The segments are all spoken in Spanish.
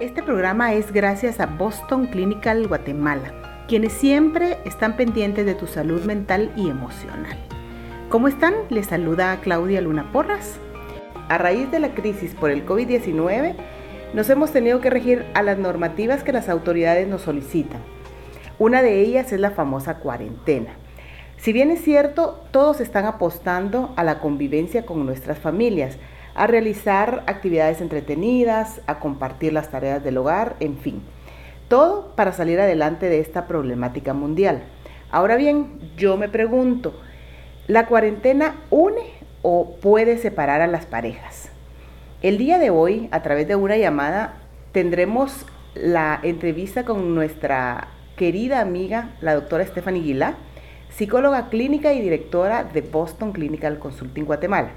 Este programa es gracias a Boston Clinical Guatemala, quienes siempre están pendientes de tu salud mental y emocional. ¿Cómo están? Les saluda Claudia Luna Porras. A raíz de la crisis por el COVID-19, nos hemos tenido que regir a las normativas que las autoridades nos solicitan. Una de ellas es la famosa cuarentena. Si bien es cierto, todos están apostando a la convivencia con nuestras familias, a realizar actividades entretenidas, a compartir las tareas del hogar, en fin. Todo para salir adelante de esta problemática mundial. Ahora bien, yo me pregunto, ¿la cuarentena une o puede separar a las parejas? El día de hoy, a través de una llamada, tendremos la entrevista con nuestra querida amiga, la doctora Stephanie Guilá, psicóloga clínica y directora de Boston Clinical Consulting Guatemala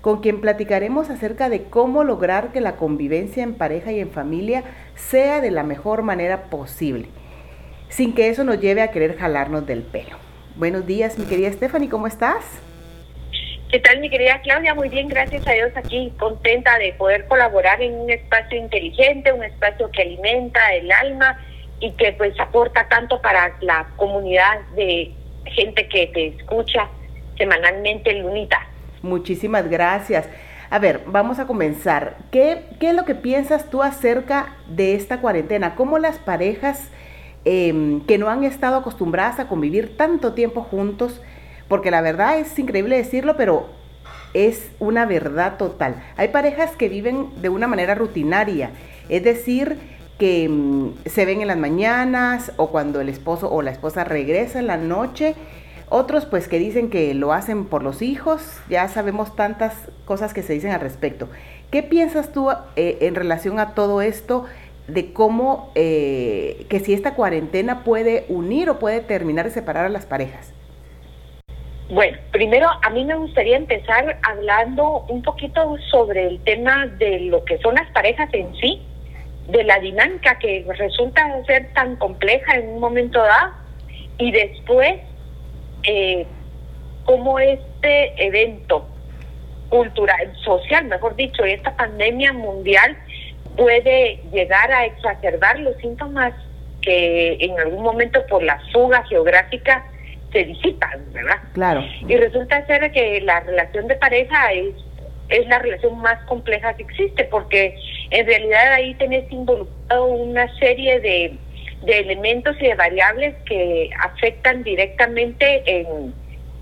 con quien platicaremos acerca de cómo lograr que la convivencia en pareja y en familia sea de la mejor manera posible, sin que eso nos lleve a querer jalarnos del pelo. Buenos días, mi querida Stephanie, ¿cómo estás? ¿Qué tal, mi querida Claudia? Muy bien, gracias a Dios aquí, contenta de poder colaborar en un espacio inteligente, un espacio que alimenta el alma y que pues aporta tanto para la comunidad de gente que te escucha semanalmente, Lunita. Muchísimas gracias. A ver, vamos a comenzar. ¿Qué, es lo que piensas tú acerca de esta cuarentena? ¿Cómo las parejas em, que no han estado acostumbradas a convivir tanto tiempo juntos, porque la verdad es increíble decirlo, pero es una verdad total. Hay parejas que viven de una manera rutinaria, es decir, que em, se ven en las mañanas o cuando el esposo o la esposa regresa en la noche otros pues que dicen que lo hacen por los hijos, ya sabemos tantas cosas que se dicen al respecto. ¿Qué piensas tú eh, en relación a todo esto de cómo, eh, que si esta cuarentena puede unir o puede terminar de separar a las parejas? Bueno, primero a mí me gustaría empezar hablando un poquito sobre el tema de lo que son las parejas en sí, de la dinámica que resulta ser tan compleja en un momento dado, y después eh, cómo este evento cultural, social, mejor dicho, esta pandemia mundial puede llegar a exacerbar los síntomas que en algún momento por la fuga geográfica se disipan, ¿verdad? Claro. Y resulta ser que la relación de pareja es, es la relación más compleja que existe, porque en realidad ahí tenés involucrado una serie de de elementos y de variables que afectan directamente en,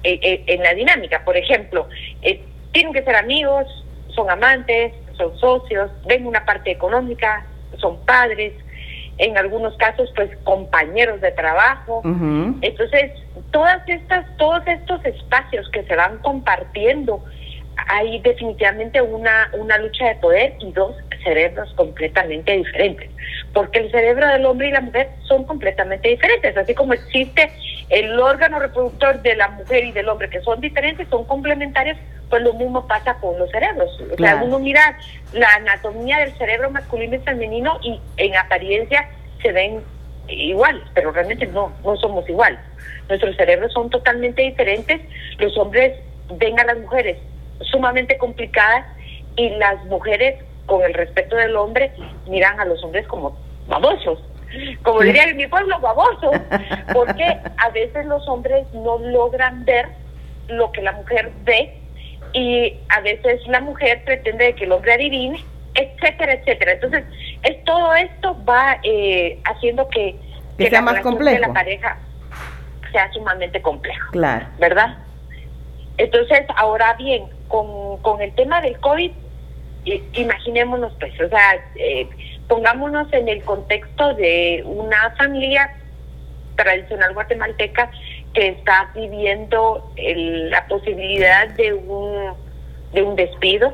en, la dinámica. Por ejemplo, eh, tienen que ser amigos, son amantes, son socios, ven una parte económica, son padres, en algunos casos pues compañeros de trabajo. Entonces, todas estas, todos estos espacios que se van compartiendo, hay definitivamente una, una lucha de poder y dos cerebros completamente diferentes, porque el cerebro del hombre y la mujer son completamente diferentes, así como existe el órgano reproductor de la mujer y del hombre que son diferentes, son complementarios, pues lo mismo pasa con los cerebros. O sea, uno mira la anatomía del cerebro masculino y femenino y en apariencia se ven iguales, pero realmente no, no somos iguales. Nuestros cerebros son totalmente diferentes, los hombres ven a las mujeres sumamente complicadas y las mujeres con el respeto del hombre, miran a los hombres como babosos. Como diría en mi pueblo, babosos. Porque a veces los hombres no logran ver lo que la mujer ve y a veces la mujer pretende que el hombre adivine, etcétera, etcétera. Entonces, es todo esto va eh, haciendo que, que, sea más complejo. la pareja sea sumamente complejo. Claro. ¿Verdad? Entonces, ahora bien, con, con el tema del COVID, imaginémonos pues, o sea, eh, pongámonos en el contexto de una familia tradicional guatemalteca que está viviendo la posibilidad de un, de un despido,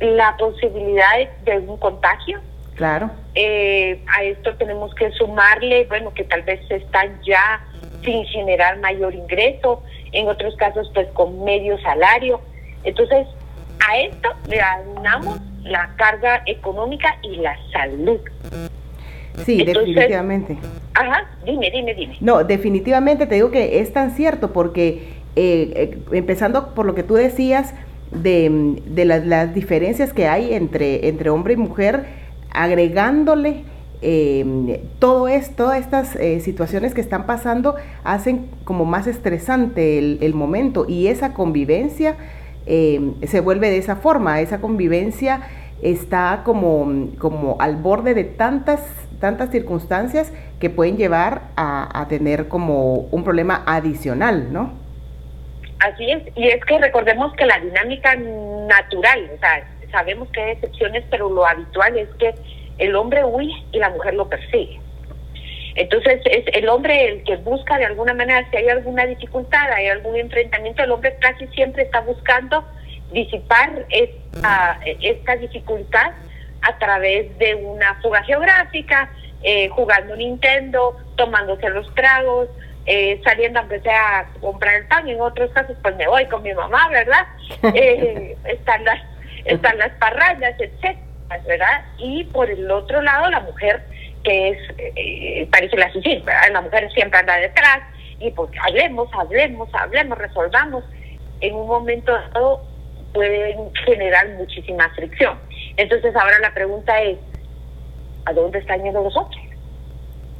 la posibilidad de un contagio. Claro. Eh, a esto tenemos que sumarle, bueno, que tal vez están ya sin generar mayor ingreso, en otros casos pues con medio salario. Entonces, a esto le aunamos la carga económica y la salud. Sí, definitivamente. Ajá, dime, dime, dime. No, definitivamente te digo que es tan cierto porque eh, eh, empezando por lo que tú decías de, de las, las, diferencias que hay entre, entre hombre y mujer, agregándole eh, todo esto, todas estas eh, situaciones que están pasando hacen como más estresante el, momento y esa convivencia eh, se vuelve de esa forma, esa convivencia está como, como al borde de tantas, tantas circunstancias que pueden llevar a, a tener como un problema adicional, ¿no? Así es, y es que recordemos que la dinámica natural, o sea, sabemos que hay excepciones, pero lo habitual es que el hombre huye y la mujer lo persigue. Entonces es el hombre el que busca de alguna manera, si hay alguna dificultad, hay algún enfrentamiento, el hombre casi siempre está buscando disipar esta, esta dificultad a través de una fuga geográfica, eh, jugando Nintendo, tomándose los tragos, eh, saliendo aunque sea a comprar el pan, en otros casos pues me voy con mi mamá, ¿verdad? Eh, están las están las parrandas, etcétera. ¿verdad? Y por el otro lado, la mujer, que es, eh, parece la ¿verdad? La mujer siempre anda detrás y pues hablemos, hablemos, hablemos, resolvamos. En un momento dado pueden generar muchísima fricción. Entonces ahora la pregunta es, ¿a dónde están yendo los otros?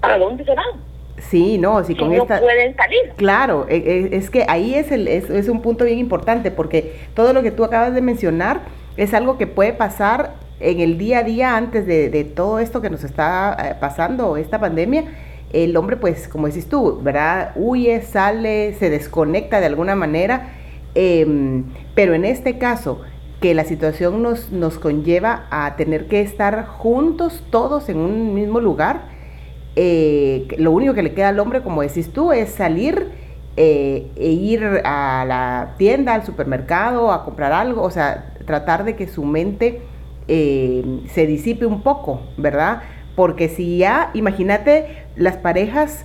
¿Para dónde se van? Sí, no, si con no pueden salir. Claro, e, e, es, que ahí es, el, es, es, un punto bien importante porque todo lo que tú acabas de mencionar es algo que puede pasar en el día a día antes de, todo esto que nos está eh, pasando, esta pandemia, el hombre, pues, como decís tú, ¿verdad? Huye, sale, se desconecta de alguna manera, em, pero en este caso, que la situación nos, conlleva a tener que estar juntos todos en un mismo lugar, eh, lo único que le queda al hombre, como decís tú, es salir eh, e ir a la tienda, al supermercado, a comprar algo, o sea, tratar de que su mente eh, se disipe un poco, ¿verdad? Porque si ya, imagínate las parejas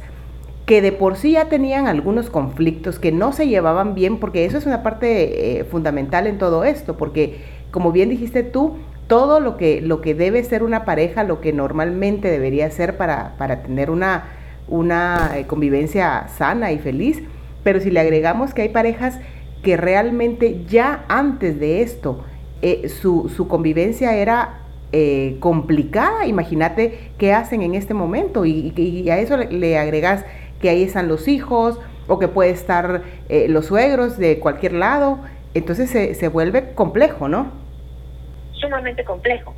que de por sí ya tenían algunos conflictos, que no se llevaban bien, porque eso es una parte eh, fundamental en todo esto, porque como bien dijiste tú, todo lo que, lo que debe ser una pareja, lo que normalmente debería ser para, para tener una, una eh, convivencia sana y feliz, pero si le agregamos que hay parejas que realmente ya antes de esto eh, su, su, convivencia era eh, complicada. Imagínate qué hacen en este momento y, a eso le, agregas que ahí están los hijos o que puede estar eh, los suegros de cualquier lado. Entonces se, se vuelve complejo, ¿no? Sumamente complejo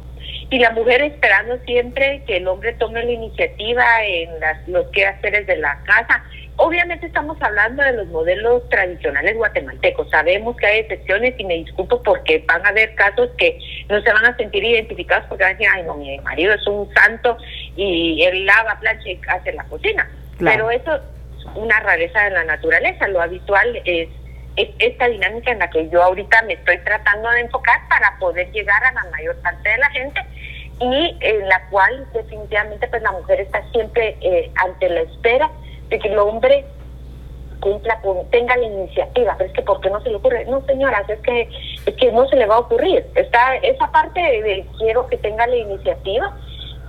y la mujer esperando siempre que el hombre tome la iniciativa en las, los quehaceres de la casa. Obviamente estamos hablando de los modelos tradicionales guatemaltecos. Sabemos que hay excepciones y me disculpo porque van a haber casos que no se van a sentir identificados porque van a decir, ay no, mi marido es un santo y él lava, plancha y hace la cocina. Pero eso es una rareza de la naturaleza. Lo habitual es es esta dinámica en la que yo ahorita me estoy tratando de enfocar para poder llegar a la mayor parte de la gente y en la cual definitivamente pues la mujer está siempre eh, ante la espera de que el hombre cumpla con, tenga la iniciativa, pero es que ¿por qué no se le ocurre? No señoras, es que, es que no se le va a ocurrir. Está esa parte de quiero que tenga la iniciativa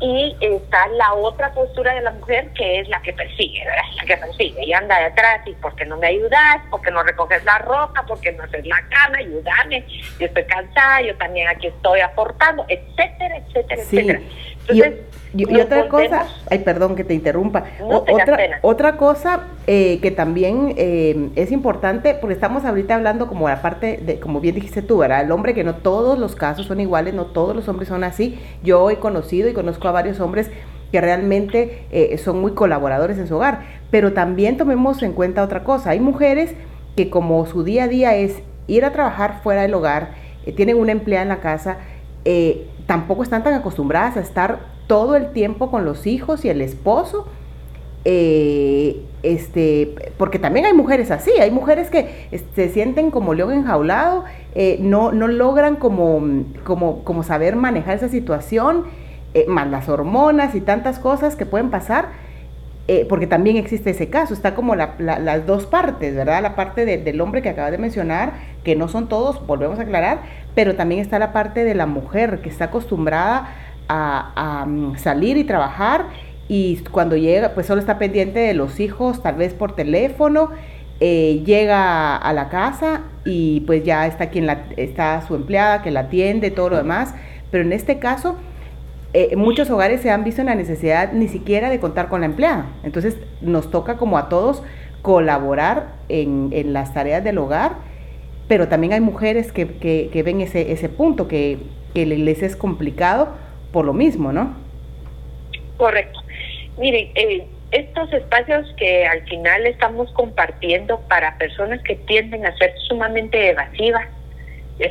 y está la otra postura de la mujer que es la que persigue, ¿verdad? La que persigue y anda detrás y porque no me ayudas, porque no recoges la ropa, porque no haces la cama, ayúdame, yo estoy cansada, yo también aquí estoy aportando, etcétera, etcétera, etcétera. Y, otra cosa, ay, perdón que te interrumpa, otra, otra cosa eh, que también eh, es importante, porque estamos ahorita hablando como la parte de, como bien dijiste tú, ¿verdad? El hombre que no todos los casos son iguales, no todos los hombres son así. Yo he conocido y conozco a varios hombres que realmente eh, son muy colaboradores en su hogar, pero también tomemos en cuenta otra cosa, hay mujeres que como su día a día es ir a trabajar fuera del hogar, tienen una empleada en la casa, tampoco están tan acostumbradas a estar todo el tiempo con los hijos y el esposo, eh, este, porque también hay mujeres así, hay mujeres que se sienten como león enjaulado, eh, no, no logran como, como, como saber manejar esa situación, eh, más las hormonas y tantas cosas que pueden pasar, porque también existe ese caso, está como las dos partes, ¿verdad? La parte del hombre que acaba de mencionar, que no son todos, volvemos a aclarar, pero también está la parte de la mujer que está acostumbrada a, mm, salir y trabajar y cuando llega, pues solo está pendiente de los hijos, tal vez por teléfono, eh, llega a la casa y pues ya está quien la, está su empleada que la atiende, todo lo demás, pero en este caso eh, muchos hogares se han visto en la necesidad ni siquiera de contar con la empleada. Entonces nos toca como a todos colaborar en las tareas del hogar, pero también hay mujeres que, que, ven ese, ese punto, que, que les es complicado por lo mismo, ¿no? Correcto. Mire, eh, estos espacios que al final estamos compartiendo para personas que tienden a ser sumamente evasivas,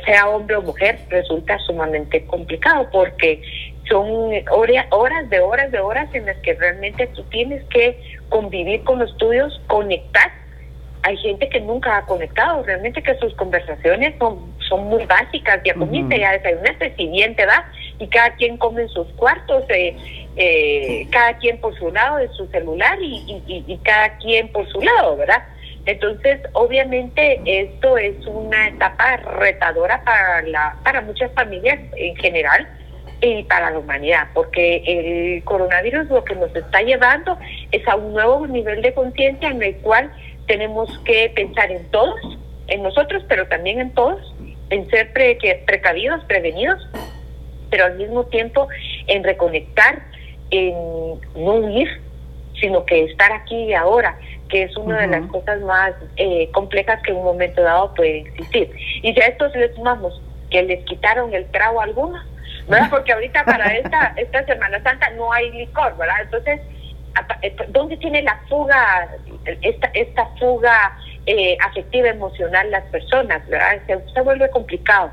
sea hombre o mujer, resulta sumamente complicado porque son horas de horas de horas en las que realmente tú tienes que convivir con los tuyos, conectar. Hay gente que nunca ha conectado, realmente que sus conversaciones son, son muy básicas, ya comiste, ya desayunaste, si bien te va, y cada quien come en sus cuartos, eh, eh, cada quien por su lado de su celular y, y, cada quien por su lado, ¿verdad? Entonces, obviamente, esto es una etapa retadora para, la, para muchas familias en general y para la humanidad, porque el coronavirus lo que nos está llevando es a un nuevo nivel de conciencia en el cual tenemos que pensar en todos, en nosotros, pero también en todos, en ser precavidos, prevenidos, pero al mismo tiempo en reconectar, en no huir, sino que estar aquí y ahora, que es una de las cosas más eh, complejas que en un momento dado puede existir. Y si a estos les sumamos que les quitaron el trago a algunos, ¿verdad? Porque ahorita para esta, esta Semana Santa no hay licor, ¿verdad? Entonces, ¿dónde tiene la fuga, esta, esta fuga eh, afectiva, emocional las personas, ¿verdad? se vuelve complicado.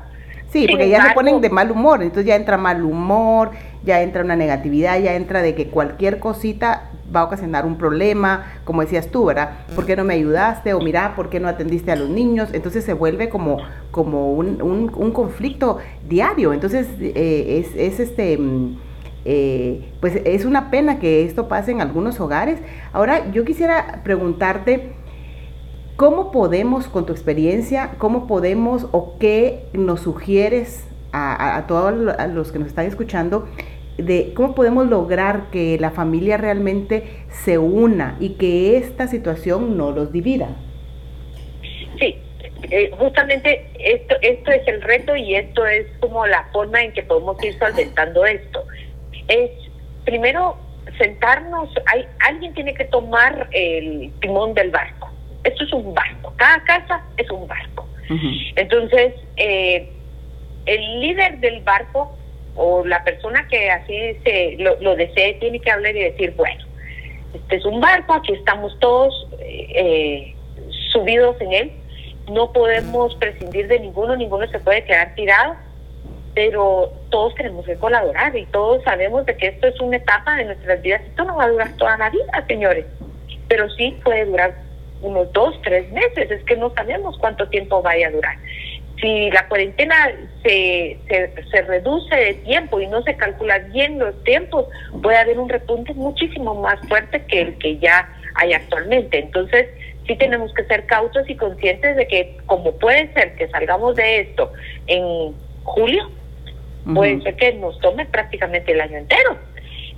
Sí, porque ya se ponen de mal humor, entonces ya entra mal humor, ya entra una negatividad, ya entra de que cualquier cosita va a ocasionar un problema, como decías tú, ¿verdad? ¿Por qué no me ayudaste? O mira, ¿por qué no atendiste a los niños? Entonces se vuelve como, como un, un, conflicto diario. Entonces eh, es, es, este... Eh, pues es una pena que esto pase en algunos hogares. Ahora, yo quisiera preguntarte, ¿Cómo podemos, con tu experiencia, cómo podemos o qué nos sugieres a, todos los que nos están escuchando de cómo podemos lograr que la familia realmente se una y que esta situación no los divida? Sí, eh, justamente esto, esto es el reto y esto es como la forma en que podemos ir solventando esto. Es primero sentarnos, hay, alguien tiene que tomar el timón del barco. Esto es un barco, cada casa es un barco. Entonces, eh, el líder del barco o la persona que así se lo, desee tiene que hablar y decir, bueno, este es un barco, aquí estamos todos eh, subidos en él, no podemos prescindir de ninguno, ninguno se puede quedar tirado, pero todos tenemos que colaborar y todos sabemos de que esto es una etapa de nuestras vidas, esto no va a durar toda la vida, señores, pero sí puede durar unos dos, tres meses, es que no sabemos cuánto tiempo vaya a durar. Si la cuarentena se, se, reduce de tiempo y no se calcula bien los tiempos, puede haber un repunte muchísimo más fuerte que el que ya hay actualmente. Entonces, sí tenemos que ser cautos y conscientes de que como puede ser que salgamos de esto en julio, puede ser que nos tome prácticamente el año entero.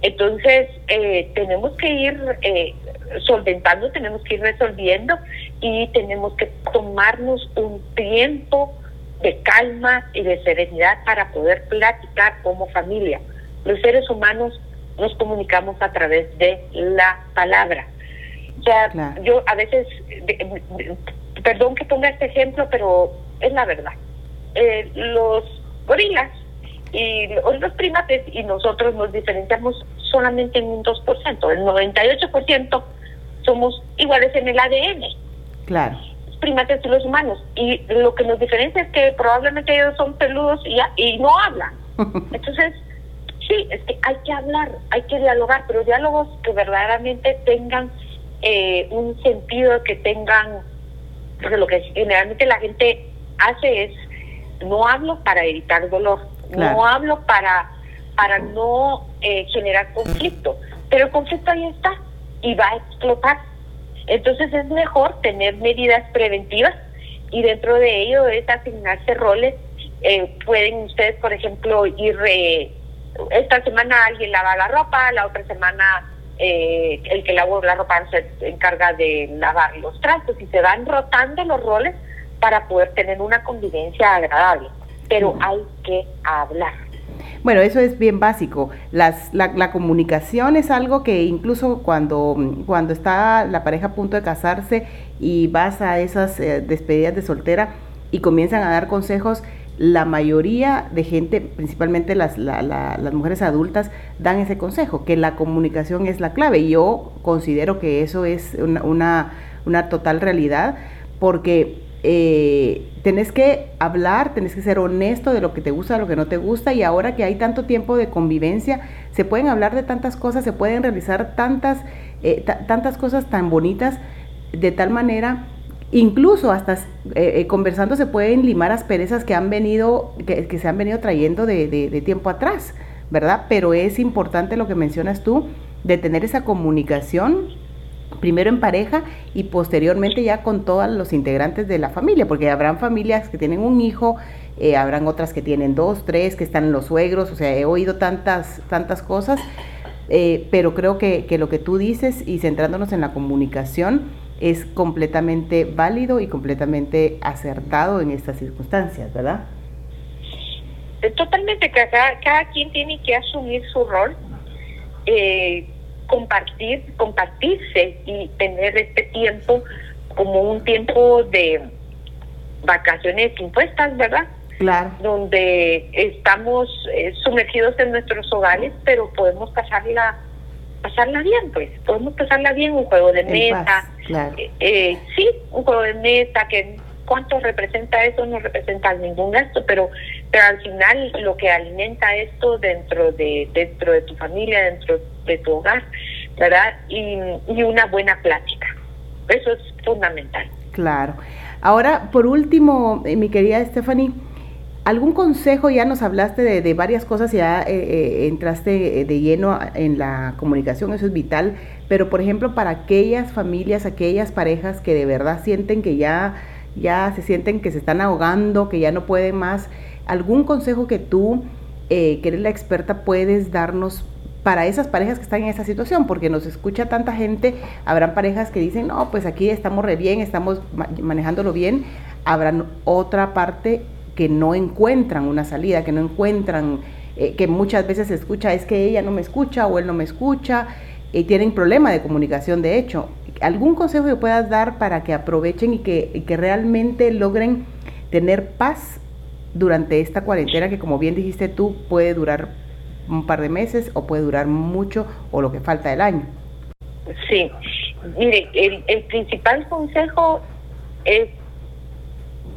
Entonces, eh, tenemos que ir eh, solventando, tenemos que ir resolviendo y tenemos que tomarnos un tiempo de calma y de serenidad para poder platicar como familia. Los seres humanos nos comunicamos a través de la palabra. O sea, yo a veces, perdón que ponga este ejemplo, pero es la verdad. Eh, los gorilas y los primates y nosotros nos diferenciamos solamente en un 2%. El 98% somos iguales en el ADN. Claro. Primates y los humanos. Y lo que nos diferencia es que probablemente ellos son peludos y, y no hablan. Entonces, sí, es que hay que hablar, hay que dialogar, pero diálogos que verdaderamente tengan eh, un sentido, que tengan, porque lo que generalmente la gente hace es, no hablo para evitar dolor, no hablo para, para no eh, generar conflicto, pero el conflicto ahí está y va a explotar. Entonces es mejor tener medidas preventivas y dentro de ello es asignarse roles. Eh, pueden ustedes, por ejemplo, ir, eh, esta semana alguien lava la ropa, la otra semana eh, el que lava la ropa se encarga de lavar los trastos y se van rotando los roles para poder tener una convivencia agradable. Pero hay que hablar Bueno, eso es bien básico. Las, la, la, comunicación es algo que incluso cuando, cuando está la pareja a punto de casarse y vas a esas eh, despedidas de soltera y comienzan a dar consejos, la mayoría de gente, principalmente las, las mujeres adultas, dan ese consejo, que la comunicación es la clave. Yo considero que eso es una, una total realidad, porque eh, tenés que hablar, tenés que ser honesto de lo que te gusta, de lo que no te gusta, y ahora que hay tanto tiempo de convivencia, se pueden hablar de tantas cosas, se pueden realizar tantas, eh, tantas cosas tan bonitas, de tal manera Incluso hasta eh, eh, conversando se pueden limar asperezas que han venido, que, se han venido trayendo de, tiempo atrás, ¿verdad? Pero es importante lo que mencionas tú, de tener esa comunicación, primero en pareja y posteriormente ya con todos los integrantes de la familia, porque habrán familias que tienen un hijo, eh, habrán otras que tienen dos, tres, que están los suegros, o sea, he oído tantas, tantas cosas, pero creo que, que lo que tú dices y centrándonos en la comunicación, es completamente válido y completamente acertado en estas circunstancias, ¿verdad? Eh, totalmente, cada, cada quien tiene que asumir su rol, eh, compartir, compartirse y tener este tiempo como un tiempo de vacaciones impuestas, ¿verdad? Claro. Donde estamos eh, sumergidos en nuestros hogares, pero podemos pasarla pasarla bien, pues. Podemos pasarla bien, un juego de mesa. Eh, eh, sí, un juego de mesa que cuánto representa eso no representa ningún gasto, pero pero al final lo que alimenta esto dentro de dentro de tu familia, dentro de tu hogar, ¿verdad? Y, y una buena plática. Eso es fundamental. Claro. Ahora, por último, eh, mi querida Stephanie, ¿Algún consejo? Ya nos hablaste de, varias cosas, ya eh, eh, entraste de lleno en la comunicación, eso es vital, pero por ejemplo para aquellas familias, aquellas parejas que de verdad sienten que ya, ya se sienten que se están ahogando, que ya no pueden más, ¿algún consejo que tú, eh, que eres la experta, puedes darnos para esas parejas que están en esa situación, porque nos escucha tanta gente, habrán parejas que dicen, no, pues aquí estamos re bien, estamos manejándolo bien, habrán otra parte que no encuentran una salida, que no encuentran, eh, que muchas veces se escucha, es que ella no me escucha o él no me escucha, y tienen problema de comunicación de hecho. ¿Algún consejo que puedas dar para que aprovechen y que, que realmente logren tener paz durante esta cuarentena que como bien dijiste tú puede durar un par de meses o puede durar mucho o lo que falta del año? Sí, mire, el, el principal consejo es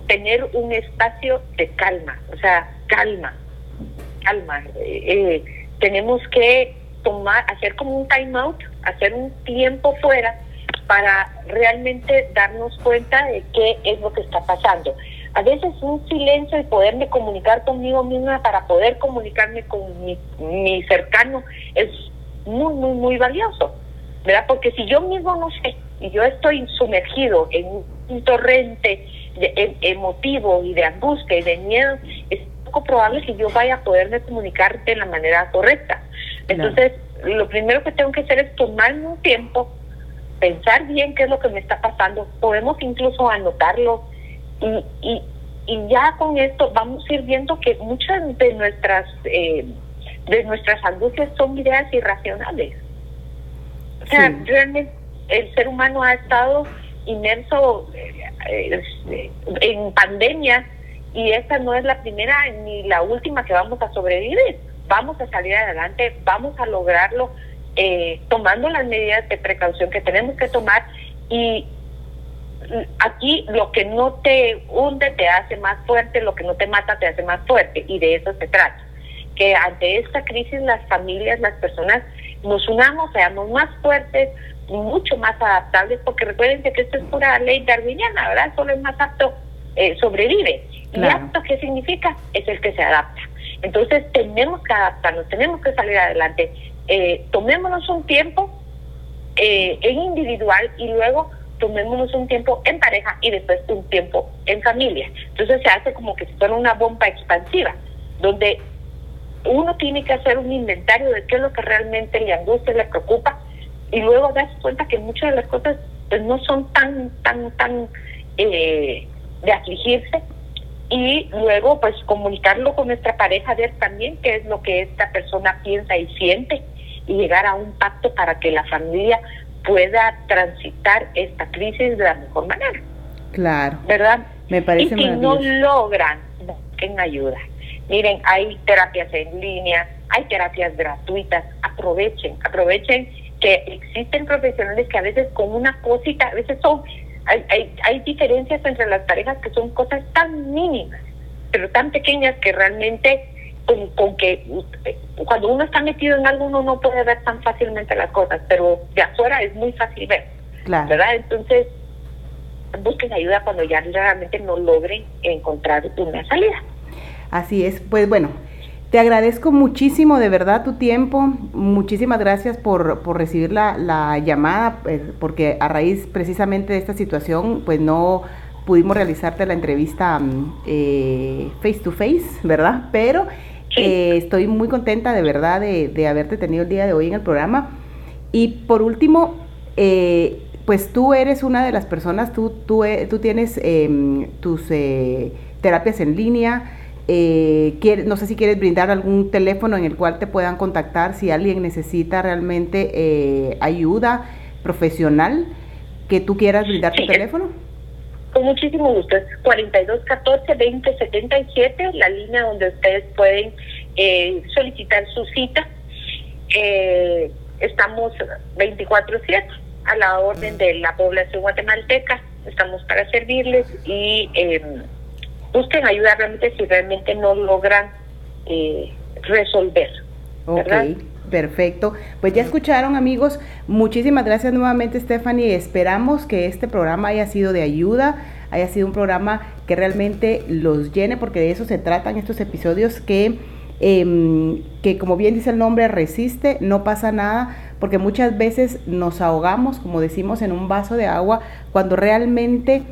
tener un espacio de calma, o sea, calma, calma. Eh, eh, tenemos que tomar, hacer como un time out, hacer un tiempo fuera para realmente darnos cuenta de qué es lo que está pasando. A veces un silencio y poderme comunicar conmigo misma para poder comunicarme con mi, mi cercano es muy, muy, muy valioso, ¿verdad? Porque si yo mismo no sé y yo estoy sumergido en un torrente de, em, emotivo y de angustia y de miedo, es poco probable que yo vaya a poderme comunicar de la manera correcta. Entonces, lo primero que tengo que hacer es tomarme un tiempo, pensar bien qué es lo que me está pasando, podemos incluso anotarlo y, y, y ya con esto vamos a ir viendo que muchas de nuestras eh, de nuestras angustias son ideas irracionales. O sea, realmente el ser humano ha estado inmerso eh, en pandemia y esta no es la primera ni la última que vamos a sobrevivir. Vamos a salir adelante, vamos a lograrlo eh, tomando las medidas de precaución que tenemos que tomar y aquí lo que no te hunde te hace más fuerte, lo que no te mata te hace más fuerte y de eso se trata. Que ante esta crisis las familias, las personas nos unamos, seamos más fuertes, mucho más adaptables, porque recuerden que esto es pura ley darwiniana, ¿verdad? Solo el más apto eh, sobrevive. ¿Y apto qué significa? Es el que se adapta. Entonces tenemos que adaptarnos, tenemos que salir adelante. Eh, tomémonos un tiempo eh, en individual y luego tomémonos un tiempo en pareja y después un tiempo en familia. Entonces se hace como que si fuera una bomba expansiva, donde uno tiene que hacer un inventario de qué es lo que realmente le angustia, le preocupa y luego das cuenta que muchas de las cosas pues no son tan, tan, tan eh, de afligirse y luego pues comunicarlo con nuestra pareja, ver también qué es lo que esta persona piensa y siente y llegar a un pacto para que la familia pueda transitar esta crisis de la mejor manera. Claro. ¿Verdad? Me parece Y si no logran, busquen ayuda. Miren, hay terapias en línea, hay terapias gratuitas, aprovechen, aprovechen que existen profesionales que a veces con una cosita, a veces son, hay, hay, hay diferencias entre las parejas que son cosas tan mínimas, pero tan pequeñas que realmente con, que cuando uno está metido en algo uno no puede ver tan fácilmente las cosas, pero de afuera es muy fácil ver, ¿verdad? Entonces, busquen ayuda cuando ya realmente no logren encontrar una salida. Así es, pues bueno, te agradezco muchísimo de verdad tu tiempo, muchísimas gracias por, por recibir la, la llamada, pues, porque a raíz precisamente de esta situación, pues no pudimos realizarte la entrevista mm, eh, face to face, ¿verdad? Pero eh, estoy muy contenta de verdad de, haberte tenido el día de hoy en el programa. Y por último, eh, pues tú eres una de las personas, tú, tú, eh, tú tienes em, tus terapias en línea. no sé si quieres brindar algún teléfono en el cual te puedan contactar si alguien necesita realmente ayuda profesional que tú quieras brindar tu teléfono. Con muchísimo gusto. Es 4214-2077, la línea donde ustedes pueden eh, solicitar su cita. Eh, estamos 24-7 a la orden de la población guatemalteca. Estamos para servirles y eh, busquen ayuda realmente si realmente no logran eh, resolver. ¿verdad? Perfecto. Pues ya escucharon amigos. Muchísimas gracias nuevamente Stephanie. Esperamos que este programa haya sido de ayuda, haya sido un programa que realmente los llene, porque de eso se tratan estos episodios que, em, que como bien dice el nombre, resiste, no pasa nada, porque muchas veces nos ahogamos, como decimos, en un vaso de agua, cuando realmente...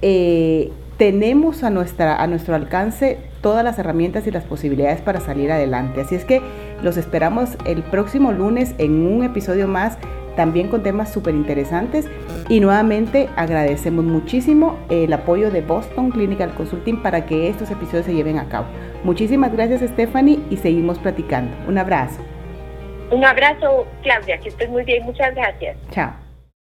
Eh, tenemos a, nuestra, a nuestro alcance todas las herramientas y las posibilidades para salir adelante. Así es que los esperamos el próximo lunes en un episodio más, también con temas súper interesantes. Y nuevamente agradecemos muchísimo el apoyo de Boston Clinical Consulting para que estos episodios se lleven a cabo. Muchísimas gracias Stephanie y seguimos platicando. Un abrazo. Un abrazo Claudia, que estés muy bien. Muchas gracias. Chao.